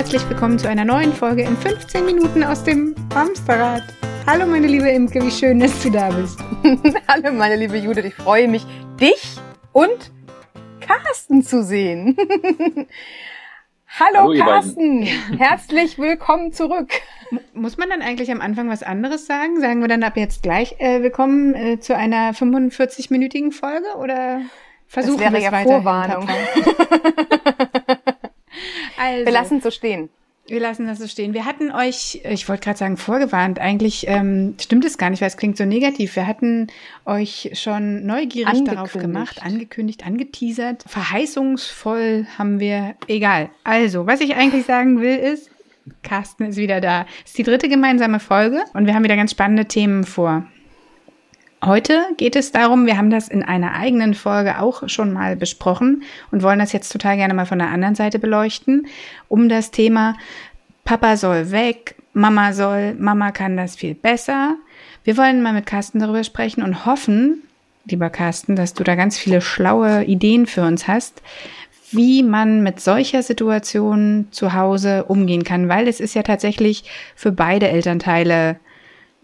Herzlich willkommen zu einer neuen Folge in 15 Minuten aus dem Hamsterrad. Hallo meine liebe Imke, wie schön, dass du da bist. Hallo meine liebe Judith, ich freue mich, dich und Carsten zu sehen. Hallo, Hallo Carsten, herzlich willkommen zurück. Muss man dann eigentlich am Anfang was anderes sagen? Sagen wir dann ab jetzt gleich äh, willkommen äh, zu einer 45-minütigen Folge oder versuchen das wäre wir es ja Vorwarnung. also, wir lassen es so stehen. Wir lassen das so stehen. Wir hatten euch, ich wollte gerade sagen, vorgewarnt. Eigentlich ähm, stimmt es gar nicht, weil es klingt so negativ. Wir hatten euch schon neugierig darauf gemacht, angekündigt, angeteasert. Verheißungsvoll haben wir, egal. Also, was ich eigentlich sagen will, ist, Carsten ist wieder da. Es ist die dritte gemeinsame Folge und wir haben wieder ganz spannende Themen vor. Heute geht es darum, wir haben das in einer eigenen Folge auch schon mal besprochen und wollen das jetzt total gerne mal von der anderen Seite beleuchten, um das Thema Papa soll weg, Mama soll, Mama kann das viel besser. Wir wollen mal mit Carsten darüber sprechen und hoffen, lieber Carsten, dass du da ganz viele schlaue Ideen für uns hast, wie man mit solcher Situation zu Hause umgehen kann, weil es ist ja tatsächlich für beide Elternteile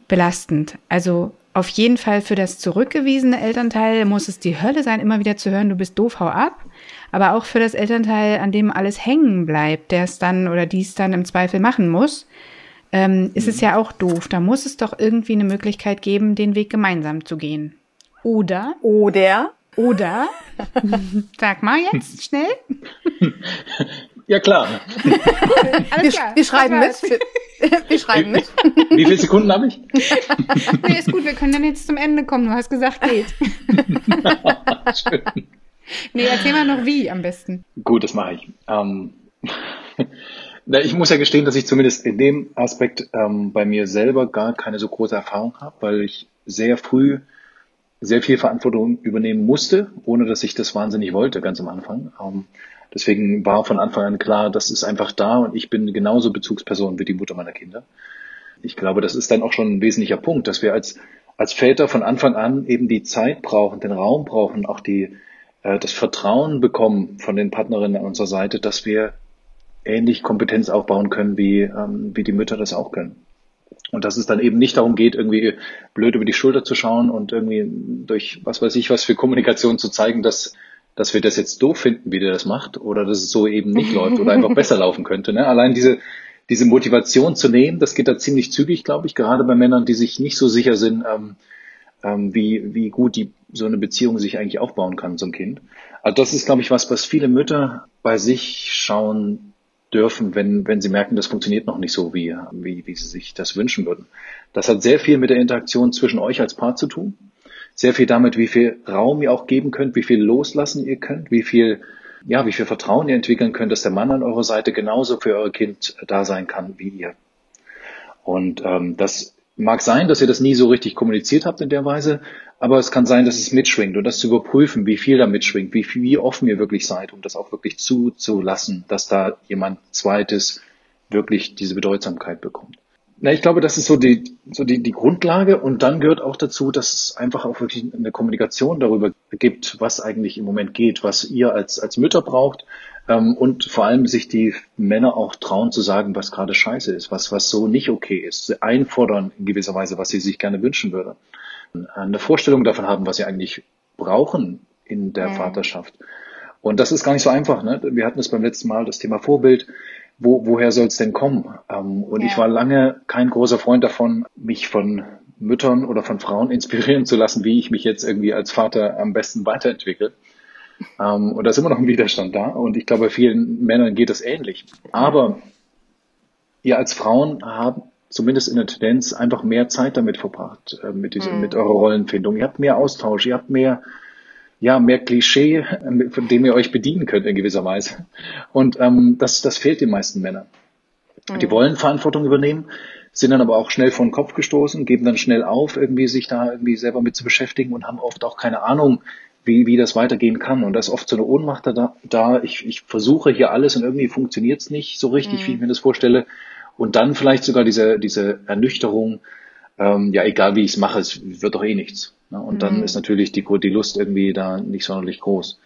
belastend. Also auf jeden Fall für das zurückgewiesene Elternteil muss es die Hölle sein, immer wieder zu hören, du bist doof, hau ab. Aber auch für das Elternteil, an dem alles hängen bleibt, der es dann oder dies dann im Zweifel machen muss, ähm, ist es mhm. ja auch doof. Da muss es doch irgendwie eine Möglichkeit geben, den Weg gemeinsam zu gehen. Oder? Oder? Oder? Sag mal jetzt schnell. Ja, klar. Alles klar. Wir, wir schreiben mit. Wir schreiben mit. Wie viele Sekunden habe ich? nee, ist gut, wir können dann jetzt zum Ende kommen. Du hast gesagt, geht. Schön. Nee, erzähl mal noch wie am besten. Gut, das mache ich. Ähm, ich muss ja gestehen, dass ich zumindest in dem Aspekt ähm, bei mir selber gar keine so große Erfahrung habe, weil ich sehr früh sehr viel Verantwortung übernehmen musste, ohne dass ich das wahnsinnig wollte, ganz am Anfang. Ähm, Deswegen war von Anfang an klar, das ist einfach da und ich bin genauso Bezugsperson wie die Mutter meiner Kinder. Ich glaube, das ist dann auch schon ein wesentlicher Punkt, dass wir als, als Väter von Anfang an eben die Zeit brauchen, den Raum brauchen, auch die, äh, das Vertrauen bekommen von den Partnerinnen an unserer Seite, dass wir ähnlich Kompetenz aufbauen können, wie, ähm, wie die Mütter das auch können. Und dass es dann eben nicht darum geht, irgendwie blöd über die Schulter zu schauen und irgendwie durch was weiß ich was für Kommunikation zu zeigen, dass dass wir das jetzt doof finden, wie der das macht, oder dass es so eben nicht läuft oder einfach besser laufen könnte. Ne? Allein diese, diese Motivation zu nehmen, das geht da ziemlich zügig, glaube ich, gerade bei Männern, die sich nicht so sicher sind, ähm, ähm, wie, wie gut die, so eine Beziehung sich eigentlich aufbauen kann zum Kind. Also das ist, glaube ich, was, was viele Mütter bei sich schauen dürfen, wenn, wenn sie merken, das funktioniert noch nicht so, wie, wie, wie sie sich das wünschen würden. Das hat sehr viel mit der Interaktion zwischen euch als Paar zu tun sehr viel damit, wie viel Raum ihr auch geben könnt, wie viel loslassen ihr könnt, wie viel, ja, wie viel Vertrauen ihr entwickeln könnt, dass der Mann an eurer Seite genauso für euer Kind da sein kann wie ihr. Und ähm, das mag sein, dass ihr das nie so richtig kommuniziert habt in der Weise, aber es kann sein, dass es mitschwingt und das zu überprüfen, wie viel da mitschwingt, wie, wie offen ihr wirklich seid, um das auch wirklich zuzulassen, dass da jemand Zweites wirklich diese Bedeutsamkeit bekommt. Na, ich glaube, das ist so die, so die, die Grundlage und dann gehört auch dazu, dass es einfach auch wirklich eine Kommunikation darüber gibt, was eigentlich im Moment geht, was ihr als, als Mütter braucht ähm, und vor allem sich die Männer auch trauen zu sagen, was gerade scheiße ist, was, was so nicht okay ist, einfordern in gewisser Weise, was sie sich gerne wünschen würden. Eine Vorstellung davon haben, was sie eigentlich brauchen in der mhm. Vaterschaft. Und das ist gar nicht so einfach. Ne? Wir hatten es beim letzten Mal, das Thema Vorbild wo, woher soll es denn kommen? Ähm, und ja. ich war lange kein großer Freund davon, mich von Müttern oder von Frauen inspirieren zu lassen, wie ich mich jetzt irgendwie als Vater am besten weiterentwickle. Ähm, und da ist immer noch ein Widerstand da. Und ich glaube, vielen Männern geht es ähnlich. Aber ihr als Frauen habt zumindest in der Tendenz einfach mehr Zeit damit verbracht, äh, mit, diese, mhm. mit eurer Rollenfindung. Ihr habt mehr Austausch, ihr habt mehr ja, mehr Klischee, von dem ihr euch bedienen könnt in gewisser Weise. Und ähm, das, das fehlt den meisten Männern. Mhm. Die wollen Verantwortung übernehmen, sind dann aber auch schnell vor den Kopf gestoßen, geben dann schnell auf, irgendwie sich da irgendwie selber mit zu beschäftigen und haben oft auch keine Ahnung, wie, wie das weitergehen kann. Und da ist oft so eine Ohnmacht da, da ich, ich versuche hier alles und irgendwie funktioniert es nicht so richtig, mhm. wie ich mir das vorstelle. Und dann vielleicht sogar diese, diese Ernüchterung, ähm, ja, egal wie ich es mache, es wird doch eh nichts. Ne? Und mhm. dann ist natürlich die, die Lust irgendwie da nicht sonderlich groß.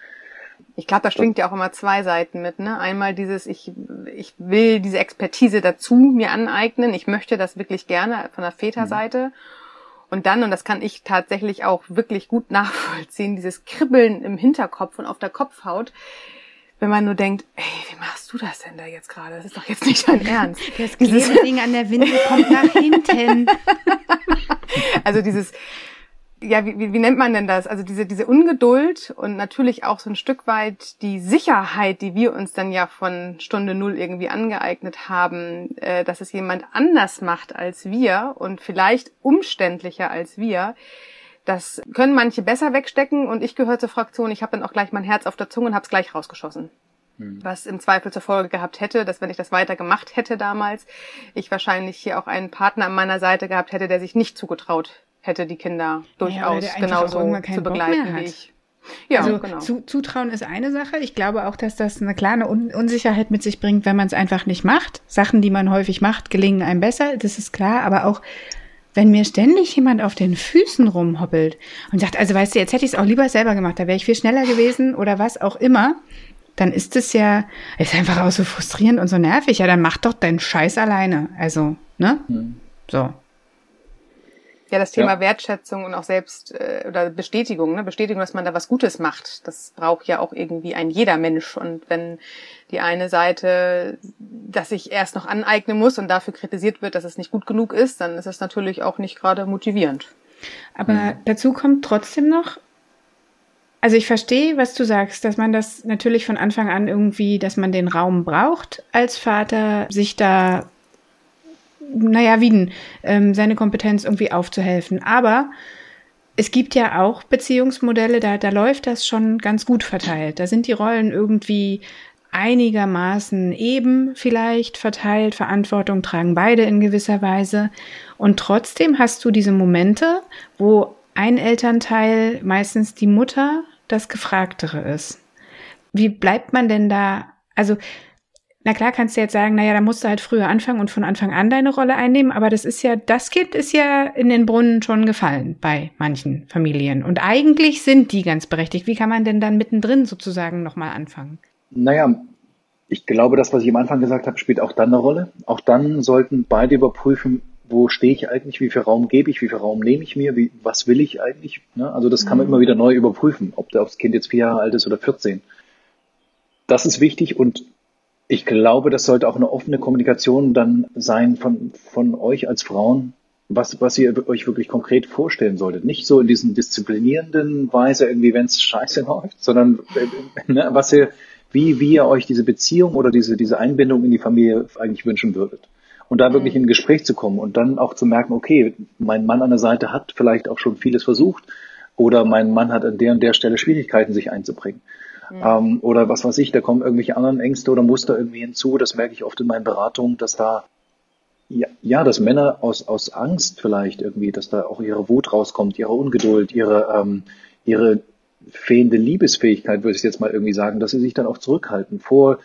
Ich glaube, da schwingt ja. auch immer zwei Seiten mit. Ne? Einmal dieses, ich, ich will diese Expertise dazu mir aneignen. Ich möchte das wirklich gerne von der Väterseite. Mhm. Und dann, und das kann ich tatsächlich auch wirklich gut nachvollziehen, dieses Kribbeln im Hinterkopf und auf der Kopfhaut, wenn man nur denkt, ey, wie machst du das denn da jetzt gerade? Das ist doch jetzt nicht dein Ernst. Das Klebeding an der Windel kommt nach hinten. also dieses, ja, wie, wie, wie nennt man denn das? Also diese, diese Ungeduld und natürlich auch so ein Stück weit die Sicherheit, die wir uns dann ja von Stunde Null irgendwie angeeignet haben, äh, dass es jemand anders macht als wir und vielleicht umständlicher als wir. Das können manche besser wegstecken und ich gehöre zur Fraktion. Ich habe dann auch gleich mein Herz auf der Zunge und habe es gleich rausgeschossen. Hm. Was im Zweifel zur Folge gehabt hätte, dass wenn ich das weiter gemacht hätte damals, ich wahrscheinlich hier auch einen Partner an meiner Seite gehabt hätte, der sich nicht zugetraut hätte die Kinder durchaus ja, genauso zu begleiten wie ich. Ja, also genau. zu, Zutrauen ist eine Sache. Ich glaube auch, dass das eine kleine Un Unsicherheit mit sich bringt, wenn man es einfach nicht macht. Sachen, die man häufig macht, gelingen einem besser, das ist klar. Aber auch, wenn mir ständig jemand auf den Füßen rumhoppelt und sagt, also weißt du, jetzt hätte ich es auch lieber selber gemacht, da wäre ich viel schneller gewesen oder was auch immer, dann ist es ja, ist einfach auch so frustrierend und so nervig. Ja, dann mach doch deinen Scheiß alleine. Also, ne? Mhm. So. Ja, das Thema ja. Wertschätzung und auch selbst äh, oder Bestätigung, ne? Bestätigung, dass man da was Gutes macht, das braucht ja auch irgendwie ein jeder Mensch. Und wenn die eine Seite, dass ich erst noch aneignen muss und dafür kritisiert wird, dass es nicht gut genug ist, dann ist es natürlich auch nicht gerade motivierend. Aber mhm. dazu kommt trotzdem noch, also ich verstehe, was du sagst, dass man das natürlich von Anfang an irgendwie, dass man den Raum braucht als Vater, sich da naja, Wieden, ähm, seine Kompetenz irgendwie aufzuhelfen. Aber es gibt ja auch Beziehungsmodelle, da, da läuft das schon ganz gut verteilt. Da sind die Rollen irgendwie einigermaßen eben vielleicht verteilt, Verantwortung tragen beide in gewisser Weise. Und trotzdem hast du diese Momente, wo ein Elternteil, meistens die Mutter, das Gefragtere ist. Wie bleibt man denn da? Also na klar kannst du jetzt sagen, naja, da musst du halt früher anfangen und von Anfang an deine Rolle einnehmen, aber das ist ja, das Kind ist ja in den Brunnen schon gefallen bei manchen Familien. Und eigentlich sind die ganz berechtigt. Wie kann man denn dann mittendrin sozusagen nochmal anfangen? Naja, ich glaube, das, was ich am Anfang gesagt habe, spielt auch dann eine Rolle. Auch dann sollten beide überprüfen, wo stehe ich eigentlich, wie viel Raum gebe ich, wie viel Raum nehme ich mir, wie, was will ich eigentlich. Ne? Also das kann man mhm. immer wieder neu überprüfen, ob das Kind jetzt vier Jahre alt ist oder 14. Das ist wichtig und ich glaube, das sollte auch eine offene Kommunikation dann sein von, von euch als Frauen, was, was ihr euch wirklich konkret vorstellen solltet. Nicht so in diesen disziplinierenden Weise irgendwie, wenn es scheiße läuft, sondern äh, ne, was ihr, wie, wie ihr euch diese Beziehung oder diese, diese Einbindung in die Familie eigentlich wünschen würdet. Und da wirklich in ein Gespräch zu kommen und dann auch zu merken, okay, mein Mann an der Seite hat vielleicht auch schon vieles versucht oder mein Mann hat an der und der Stelle Schwierigkeiten, sich einzubringen. Mhm. Ähm, oder was weiß ich, da kommen irgendwelche anderen Ängste oder Muster irgendwie hinzu. Das merke ich oft in meinen Beratungen, dass da ja, ja, dass Männer aus, aus Angst vielleicht irgendwie, dass da auch ihre Wut rauskommt, ihre Ungeduld, ihre, ähm, ihre fehlende Liebesfähigkeit, würde ich jetzt mal irgendwie sagen, dass sie sich dann auch zurückhalten vor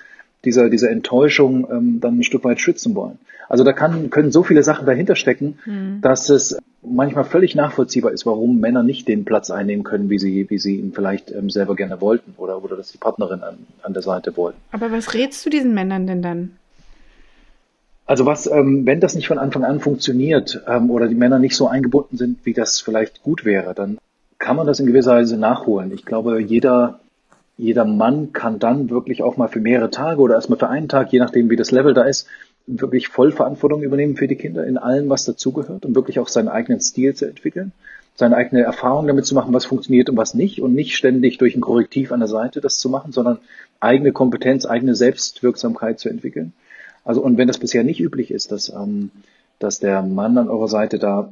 dieser, dieser Enttäuschung ähm, dann ein Stück weit schützen wollen. Also da kann, können so viele Sachen dahinter stecken, mhm. dass es manchmal völlig nachvollziehbar ist, warum Männer nicht den Platz einnehmen können, wie sie, wie sie ihn vielleicht ähm, selber gerne wollten oder, oder dass die Partnerin an, an der Seite wollen. Aber was rätst du diesen Männern denn dann? Also was, ähm, wenn das nicht von Anfang an funktioniert ähm, oder die Männer nicht so eingebunden sind, wie das vielleicht gut wäre, dann kann man das in gewisser Weise nachholen. Ich glaube, jeder, jeder Mann kann dann wirklich auch mal für mehrere Tage oder erstmal für einen Tag, je nachdem wie das Level da ist, wirklich Vollverantwortung übernehmen für die Kinder in allem, was dazugehört und wirklich auch seinen eigenen Stil zu entwickeln, seine eigene Erfahrung damit zu machen, was funktioniert und was nicht und nicht ständig durch ein Korrektiv an der Seite das zu machen, sondern eigene Kompetenz, eigene Selbstwirksamkeit zu entwickeln. Also und wenn das bisher nicht üblich ist, dass, ähm, dass der Mann an eurer Seite da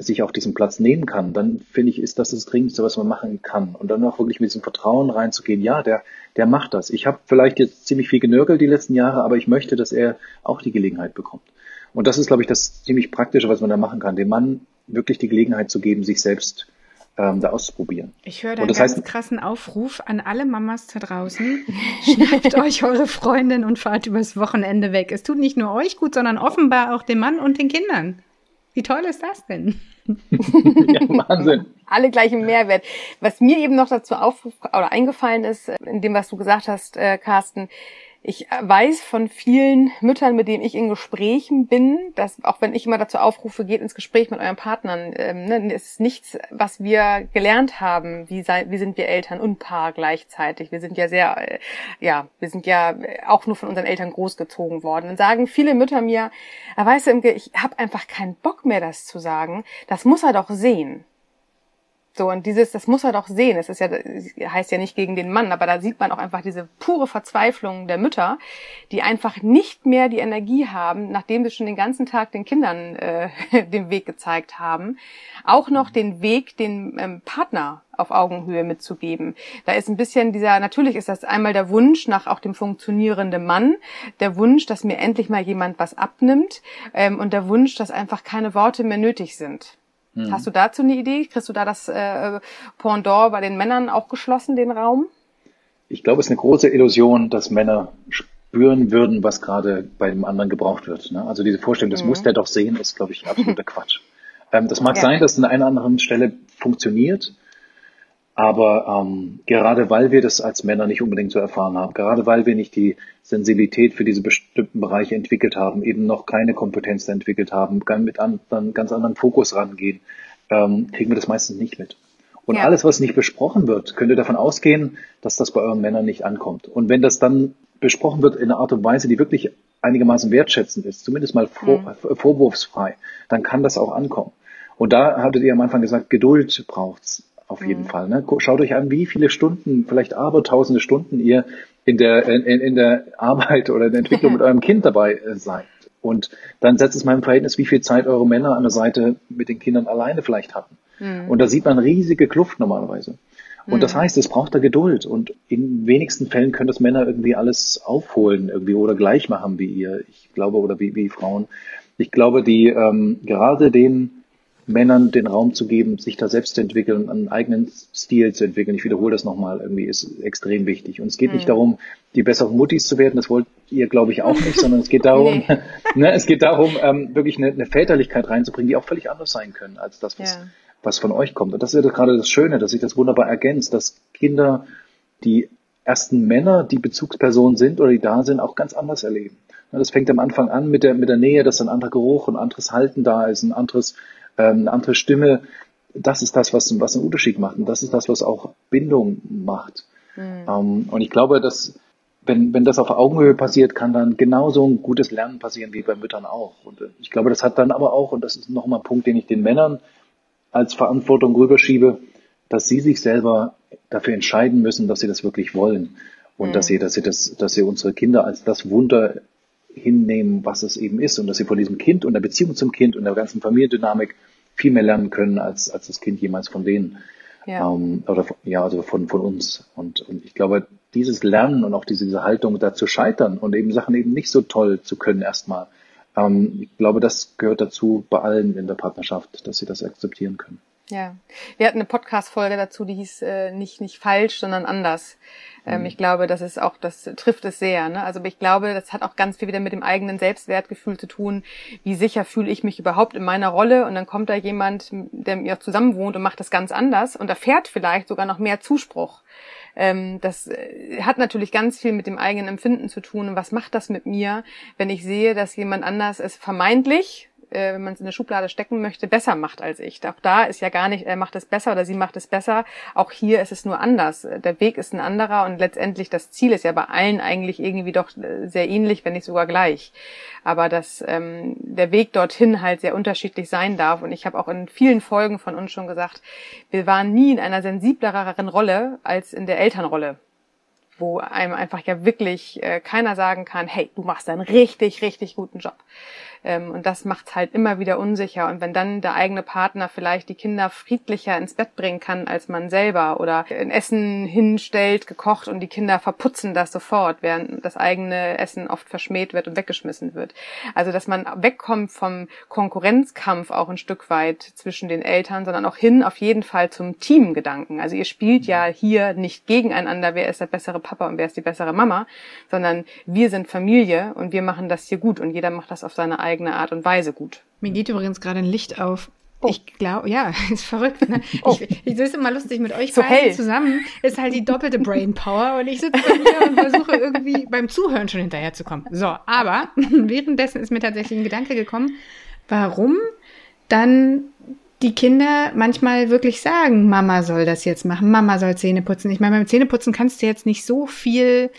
sich auch diesen Platz nehmen kann, dann finde ich, ist das das Dringendste, was man machen kann. Und dann auch wirklich mit diesem Vertrauen reinzugehen, ja, der, der macht das. Ich habe vielleicht jetzt ziemlich viel genörgelt die letzten Jahre, aber ich möchte, dass er auch die Gelegenheit bekommt. Und das ist, glaube ich, das ziemlich Praktische, was man da machen kann, dem Mann wirklich die Gelegenheit zu geben, sich selbst ähm, da auszuprobieren. Ich höre da einen ganz heißt, krassen Aufruf an alle Mamas da draußen. Schnappt euch eure Freundin und fahrt übers Wochenende weg. Es tut nicht nur euch gut, sondern offenbar auch dem Mann und den Kindern. Wie toll ist das denn? ja, Wahnsinn. Alle gleichen Mehrwert. Was mir eben noch dazu auf oder eingefallen ist, in dem, was du gesagt hast, äh, Carsten, ich weiß von vielen Müttern, mit denen ich in Gesprächen bin, dass auch wenn ich immer dazu aufrufe, geht ins Gespräch mit euren Partnern, ähm, ne, ist nichts, was wir gelernt haben. Wie, sei, wie sind wir Eltern und Paar gleichzeitig? Wir sind ja sehr, äh, ja, wir sind ja auch nur von unseren Eltern großgezogen worden. Und sagen viele Mütter mir, ah, weißt du, ich habe einfach keinen Bock mehr, das zu sagen. Das muss er doch sehen. So, und dieses, das muss er doch sehen. Es ist ja, heißt ja nicht gegen den Mann, aber da sieht man auch einfach diese pure Verzweiflung der Mütter, die einfach nicht mehr die Energie haben, nachdem sie schon den ganzen Tag den Kindern äh, den Weg gezeigt haben, auch noch den Weg den ähm, Partner auf Augenhöhe mitzugeben. Da ist ein bisschen dieser, natürlich ist das einmal der Wunsch nach auch dem funktionierenden Mann, der Wunsch, dass mir endlich mal jemand was abnimmt ähm, und der Wunsch, dass einfach keine Worte mehr nötig sind. Mhm. Hast du dazu eine Idee? Kriegst du da das äh, Pendant bei den Männern auch geschlossen, den Raum? Ich glaube, es ist eine große Illusion, dass Männer spüren würden, was gerade bei dem anderen gebraucht wird. Ne? Also diese Vorstellung, das mhm. muss der doch sehen, ist, glaube ich, absoluter Quatsch. Ähm, das mag ja. sein, dass es an einer anderen Stelle funktioniert, aber ähm, gerade weil wir das als Männer nicht unbedingt so erfahren haben, gerade weil wir nicht die Sensibilität für diese bestimmten Bereiche entwickelt haben, eben noch keine Kompetenz entwickelt haben, mit anderen, ganz anderen Fokus rangehen, ähm, kriegen wir das meistens nicht mit. Und ja. alles, was nicht besprochen wird, könnt ihr davon ausgehen, dass das bei euren Männern nicht ankommt. Und wenn das dann besprochen wird in einer Art und Weise, die wirklich einigermaßen wertschätzend ist, zumindest mal vor, mhm. vorwurfsfrei, dann kann das auch ankommen. Und da hattet ihr am Anfang gesagt, Geduld braucht's auf jeden mhm. Fall. Ne? Schaut euch an, wie viele Stunden, vielleicht abertausende Stunden ihr in der, in, in der Arbeit oder in der Entwicklung mit eurem Kind dabei äh, seid. Und dann setzt es mal im Verhältnis, wie viel Zeit eure Männer an der Seite mit den Kindern alleine vielleicht hatten. Mhm. Und da sieht man riesige Kluft normalerweise. Und mhm. das heißt, es braucht da Geduld. Und in wenigsten Fällen können das Männer irgendwie alles aufholen irgendwie oder gleich machen wie ihr. Ich glaube, oder wie, wie Frauen. Ich glaube, die ähm, gerade den Männern den Raum zu geben, sich da selbst zu entwickeln, einen eigenen Stil zu entwickeln. Ich wiederhole das nochmal, irgendwie ist extrem wichtig. Und es geht mhm. nicht darum, die besseren Muttis zu werden, das wollt ihr, glaube ich, auch nicht, sondern es geht darum, nee. ne, es geht darum, ähm, wirklich eine, eine, Väterlichkeit reinzubringen, die auch völlig anders sein können als das, was, ja. was von euch kommt. Und das ist ja gerade das Schöne, dass sich das wunderbar ergänzt, dass Kinder die ersten Männer, die Bezugspersonen sind oder die da sind, auch ganz anders erleben. Das fängt am Anfang an mit der, mit der Nähe, dass ein anderer Geruch, ein anderes Halten da ist, ein anderes eine andere Stimme, das ist das, was, was einen Unterschied macht und das ist das, was auch Bindung macht. Mhm. Ähm, und ich glaube, dass wenn, wenn das auf Augenhöhe passiert, kann dann genauso ein gutes Lernen passieren wie bei Müttern auch. Und äh, ich glaube, das hat dann aber auch, und das ist nochmal ein Punkt, den ich den Männern als Verantwortung rüberschiebe, dass sie sich selber dafür entscheiden müssen, dass sie das wirklich wollen. Und mhm. dass sie, dass sie das, dass sie unsere Kinder als das Wunder hinnehmen, was es eben ist und dass sie von diesem Kind und der Beziehung zum Kind und der ganzen Familiendynamik viel mehr lernen können, als, als das Kind jemals von denen. Ja. Ähm, oder ja, also von, von uns. Und, und ich glaube, dieses Lernen und auch diese, diese Haltung da zu scheitern und eben Sachen eben nicht so toll zu können erstmal, ähm, ich glaube, das gehört dazu bei allen in der Partnerschaft, dass sie das akzeptieren können. Ja, wir hatten eine Podcast-Folge dazu, die hieß äh, nicht nicht falsch, sondern anders. Ähm, mhm. Ich glaube, das ist auch, das trifft es sehr. Ne? Also ich glaube, das hat auch ganz viel wieder mit dem eigenen Selbstwertgefühl zu tun. Wie sicher fühle ich mich überhaupt in meiner Rolle? Und dann kommt da jemand, der mit mir zusammen wohnt und macht das ganz anders und erfährt vielleicht sogar noch mehr Zuspruch. Ähm, das äh, hat natürlich ganz viel mit dem eigenen Empfinden zu tun. Und was macht das mit mir, wenn ich sehe, dass jemand anders es vermeintlich äh, wenn man es in eine Schublade stecken möchte, besser macht als ich. Auch da ist ja gar nicht, er macht es besser oder sie macht es besser. Auch hier ist es nur anders. Der Weg ist ein anderer und letztendlich das Ziel ist ja bei allen eigentlich irgendwie doch äh, sehr ähnlich, wenn nicht sogar gleich. Aber dass ähm, der Weg dorthin halt sehr unterschiedlich sein darf. Und ich habe auch in vielen Folgen von uns schon gesagt, wir waren nie in einer sensiblereren Rolle als in der Elternrolle wo einem einfach ja wirklich äh, keiner sagen kann, hey, du machst einen richtig, richtig guten Job. Ähm, und das macht halt immer wieder unsicher. Und wenn dann der eigene Partner vielleicht die Kinder friedlicher ins Bett bringen kann als man selber oder ein Essen hinstellt, gekocht und die Kinder verputzen das sofort, während das eigene Essen oft verschmäht wird und weggeschmissen wird. Also dass man wegkommt vom Konkurrenzkampf auch ein Stück weit zwischen den Eltern, sondern auch hin auf jeden Fall zum Teamgedanken. Also ihr spielt ja hier nicht gegeneinander, wer ist der bessere Papa und wer ist die bessere Mama, sondern wir sind Familie und wir machen das hier gut und jeder macht das auf seine eigene Art und Weise gut. Mir geht übrigens gerade ein Licht auf. Oh. Ich glaube, ja, ist verrückt. Ne? Oh. Ich, ich, das ist immer lustig mit euch so beiden hell. zusammen. Ist halt die doppelte Brain Power und ich sitze mir und versuche irgendwie beim Zuhören schon hinterherzukommen. So, aber währenddessen ist mir tatsächlich ein Gedanke gekommen, warum dann die Kinder manchmal wirklich sagen, Mama soll das jetzt machen, Mama soll Zähne putzen. Ich meine, beim Zähneputzen kannst du jetzt nicht so viel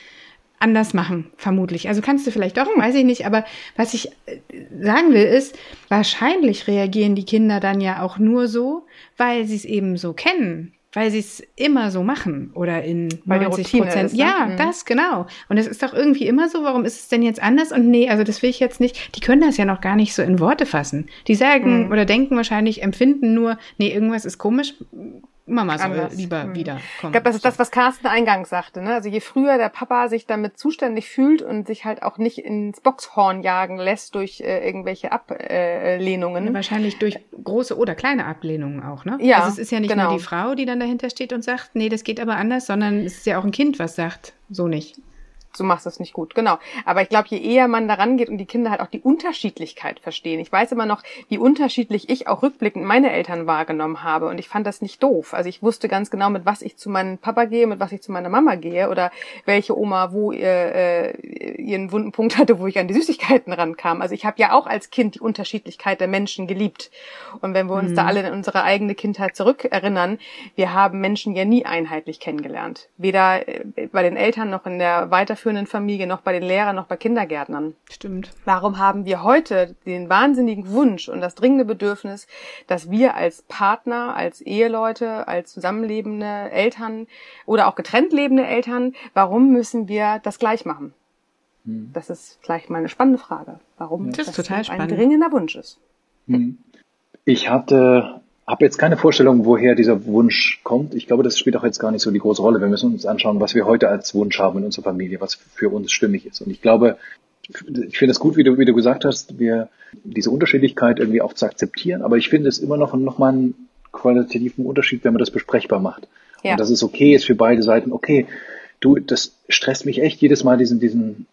anders machen, vermutlich. Also kannst du vielleicht doch, weiß ich nicht, aber was ich äh, sagen will ist, wahrscheinlich reagieren die Kinder dann ja auch nur so, weil sie es eben so kennen weil sie es immer so machen oder in weil 90 Prozent. Ne? Ja, mhm. das genau. Und es ist doch irgendwie immer so. Warum ist es denn jetzt anders? Und nee, also das will ich jetzt nicht. Die können das ja noch gar nicht so in Worte fassen. Die sagen mhm. oder denken wahrscheinlich, empfinden nur, nee, irgendwas ist komisch. Mama soll Anders. lieber hm. wieder kommen. Ich glaube, das ist das, was Carsten eingangs sagte. Ne? Also je früher der Papa sich damit zuständig fühlt und sich halt auch nicht ins Boxhorn jagen lässt durch äh, irgendwelche Ablehnungen. Ja, wahrscheinlich durch große oder kleine Ablehnungen auch, ne? Ja. Also es ist ja nicht genau. nur die Frau, die dann dahinter steht und sagt, nee, das geht aber anders, sondern es ist ja auch ein Kind, was sagt, so nicht du machst das nicht gut. Genau. Aber ich glaube, je eher man daran geht und die Kinder halt auch die Unterschiedlichkeit verstehen. Ich weiß immer noch, wie unterschiedlich ich auch rückblickend meine Eltern wahrgenommen habe. Und ich fand das nicht doof. Also ich wusste ganz genau, mit was ich zu meinem Papa gehe, mit was ich zu meiner Mama gehe oder welche Oma wo ihr, äh, ihren wunden Punkt hatte, wo ich an die Süßigkeiten rankam. Also ich habe ja auch als Kind die Unterschiedlichkeit der Menschen geliebt. Und wenn wir uns mhm. da alle in unsere eigene Kindheit zurückerinnern, wir haben Menschen ja nie einheitlich kennengelernt. Weder äh, bei den Eltern noch in der Weiterführung weiterführenden Familie, noch bei den Lehrern, noch bei Kindergärtnern. Stimmt. Warum haben wir heute den wahnsinnigen Wunsch und das dringende Bedürfnis, dass wir als Partner, als Eheleute, als zusammenlebende Eltern oder auch getrennt lebende Eltern, warum müssen wir das gleich machen? Hm. Das ist vielleicht mal eine spannende Frage. Warum das, das total ein dringender Wunsch ist. Hm. Ich hatte habe jetzt keine Vorstellung, woher dieser Wunsch kommt. Ich glaube, das spielt auch jetzt gar nicht so die große Rolle. Wir müssen uns anschauen, was wir heute als Wunsch haben in unserer Familie, was für uns stimmig ist. Und ich glaube, ich finde es gut, wie du, wie du gesagt hast, wir diese Unterschiedlichkeit irgendwie auch zu akzeptieren. Aber ich finde es immer noch, noch mal einen qualitativen Unterschied, wenn man das besprechbar macht. Ja. Und dass es okay ist für beide Seiten. Okay, du, das stresst mich echt jedes Mal diesen, diesen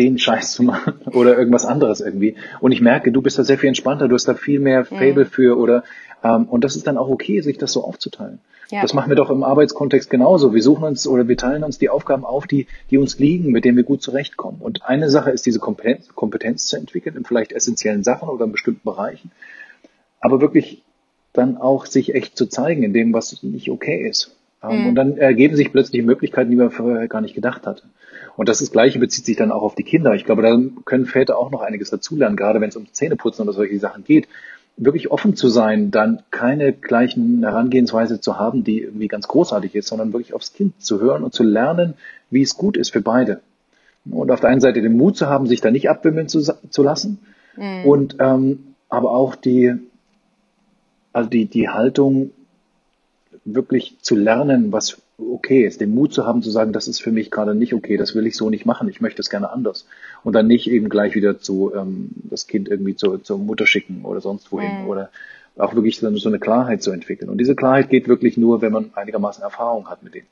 den Scheiß zu machen oder irgendwas anderes irgendwie. Und ich merke, du bist da sehr viel entspannter, du hast da viel mehr Fable mhm. für oder ähm, und das ist dann auch okay, sich das so aufzuteilen. Ja. Das machen wir doch im Arbeitskontext genauso. Wir suchen uns oder wir teilen uns die Aufgaben auf, die, die uns liegen, mit denen wir gut zurechtkommen. Und eine Sache ist, diese Kompetenz, Kompetenz zu entwickeln in vielleicht essentiellen Sachen oder in bestimmten Bereichen. Aber wirklich dann auch sich echt zu zeigen in dem, was nicht okay ist. Ähm, mhm. Und dann ergeben sich plötzlich Möglichkeiten, die man vorher gar nicht gedacht hatte. Und das, das Gleiche bezieht sich dann auch auf die Kinder. Ich glaube, da können Väter auch noch einiges dazulernen, gerade wenn es um Zähneputzen oder solche Sachen geht wirklich offen zu sein, dann keine gleichen Herangehensweise zu haben, die irgendwie ganz großartig ist, sondern wirklich aufs Kind zu hören und zu lernen, wie es gut ist für beide. Und auf der einen Seite den Mut zu haben, sich da nicht abwimmeln zu, zu lassen mhm. und ähm, aber auch die, also die, die Haltung, wirklich zu lernen, was okay ist, den Mut zu haben, zu sagen, das ist für mich gerade nicht okay, das will ich so nicht machen, ich möchte es gerne anders. Und dann nicht eben gleich wieder zu ähm, das Kind irgendwie zu, zur Mutter schicken oder sonst wohin mhm. oder auch wirklich so eine Klarheit zu entwickeln. Und diese Klarheit geht wirklich nur, wenn man einigermaßen Erfahrung hat mit dem.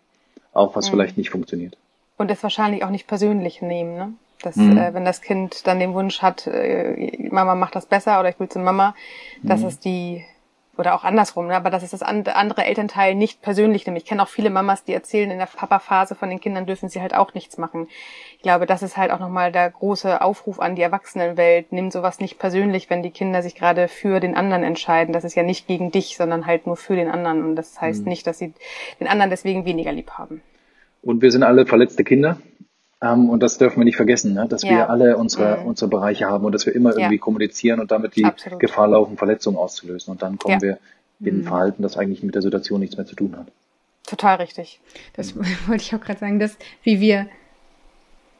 Auch was mhm. vielleicht nicht funktioniert. Und das wahrscheinlich auch nicht persönlich nehmen, ne? Dass, mhm. äh, wenn das Kind dann den Wunsch hat, äh, Mama macht das besser oder ich will zu Mama, dass mhm. es die oder auch andersrum, ne? aber das ist das andere Elternteil nicht persönlich nimmt. Ich kenne auch viele Mamas, die erzählen, in der Papa-Phase von den Kindern dürfen sie halt auch nichts machen. Ich glaube, das ist halt auch nochmal der große Aufruf an die Erwachsenenwelt. Nimm sowas nicht persönlich, wenn die Kinder sich gerade für den anderen entscheiden. Das ist ja nicht gegen dich, sondern halt nur für den anderen. Und das heißt mhm. nicht, dass sie den anderen deswegen weniger lieb haben. Und wir sind alle verletzte Kinder. Ähm, und das dürfen wir nicht vergessen, ne? dass ja. wir alle unsere, mhm. unsere Bereiche haben und dass wir immer irgendwie ja. kommunizieren und damit die Absolut. Gefahr laufen, Verletzungen auszulösen. Und dann kommen ja. wir in ein mhm. Verhalten, das eigentlich mit der Situation nichts mehr zu tun hat. Total richtig. Das wollte ich auch gerade sagen, dass wie wir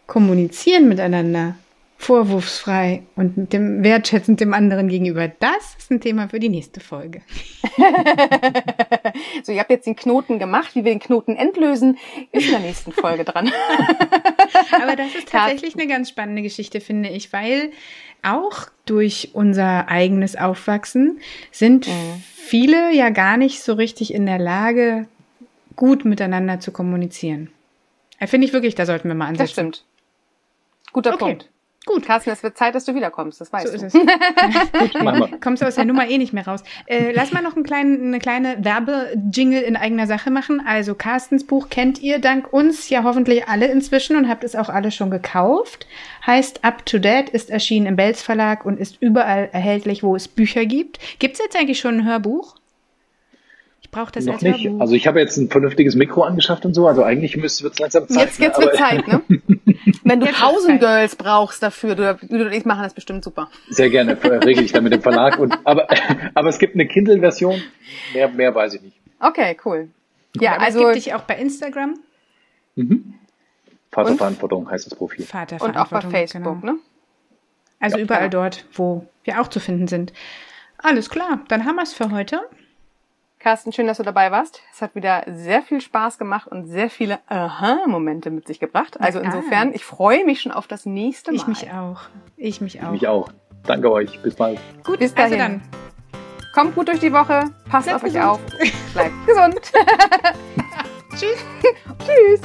kommunizieren miteinander, vorwurfsfrei und mit dem wertschätzend dem anderen gegenüber. Das ist ein Thema für die nächste Folge. so, ihr habt jetzt den Knoten gemacht. Wie wir den Knoten entlösen, ist in der nächsten Folge dran. Aber das ist tatsächlich eine ganz spannende Geschichte, finde ich, weil auch durch unser eigenes Aufwachsen sind mhm. viele ja gar nicht so richtig in der Lage, gut miteinander zu kommunizieren. Finde ich wirklich, da sollten wir mal ansetzen. Das stimmt. Guter okay. Punkt. Gut. Carsten, es wird Zeit, dass du wiederkommst, das weißt so du. Ist es. Gut. Kommst du aus der Nummer eh nicht mehr raus. Äh, lass mal noch einen kleinen, eine kleine Werbejingle in eigener Sache machen. Also Carstens Buch kennt ihr dank uns ja hoffentlich alle inzwischen und habt es auch alle schon gekauft. Heißt Up to Date, ist erschienen im Belz Verlag und ist überall erhältlich, wo es Bücher gibt. Gibt es jetzt eigentlich schon ein Hörbuch? Ich brauche das Noch nicht. Hörbuch. Also ich habe jetzt ein vernünftiges Mikro angeschafft und so. Also eigentlich wird es langsam Zeit. Jetzt, jetzt ne? wird Zeit, ne? Wenn du Pausengirls brauchst dafür, du, du und ich machen das bestimmt super. Sehr gerne, regel ich dann mit dem Verlag. Und, aber, aber es gibt eine Kindle-Version, mehr, mehr weiß ich nicht. Okay, cool. Ja, aber also es gibt dich auch bei Instagram. Mhm. Vaterverantwortung heißt das Profil. Vaterverantwortung. Und auch bei Facebook, genau. ne? Also ja, überall klar. dort, wo wir auch zu finden sind. Alles klar, dann haben wir es für heute. Carsten, schön, dass du dabei warst. Es hat wieder sehr viel Spaß gemacht und sehr viele Aha-Momente mit sich gebracht. Also insofern, ich freue mich schon auf das nächste Mal. Ich mich auch. Ich mich auch. Ich mich auch. Danke euch. Bis bald. Gut, bis dahin. Also dann. Kommt gut durch die Woche. Passt Bleibt auf gesund. euch auf. Bleibt gesund. Tschüss. Tschüss.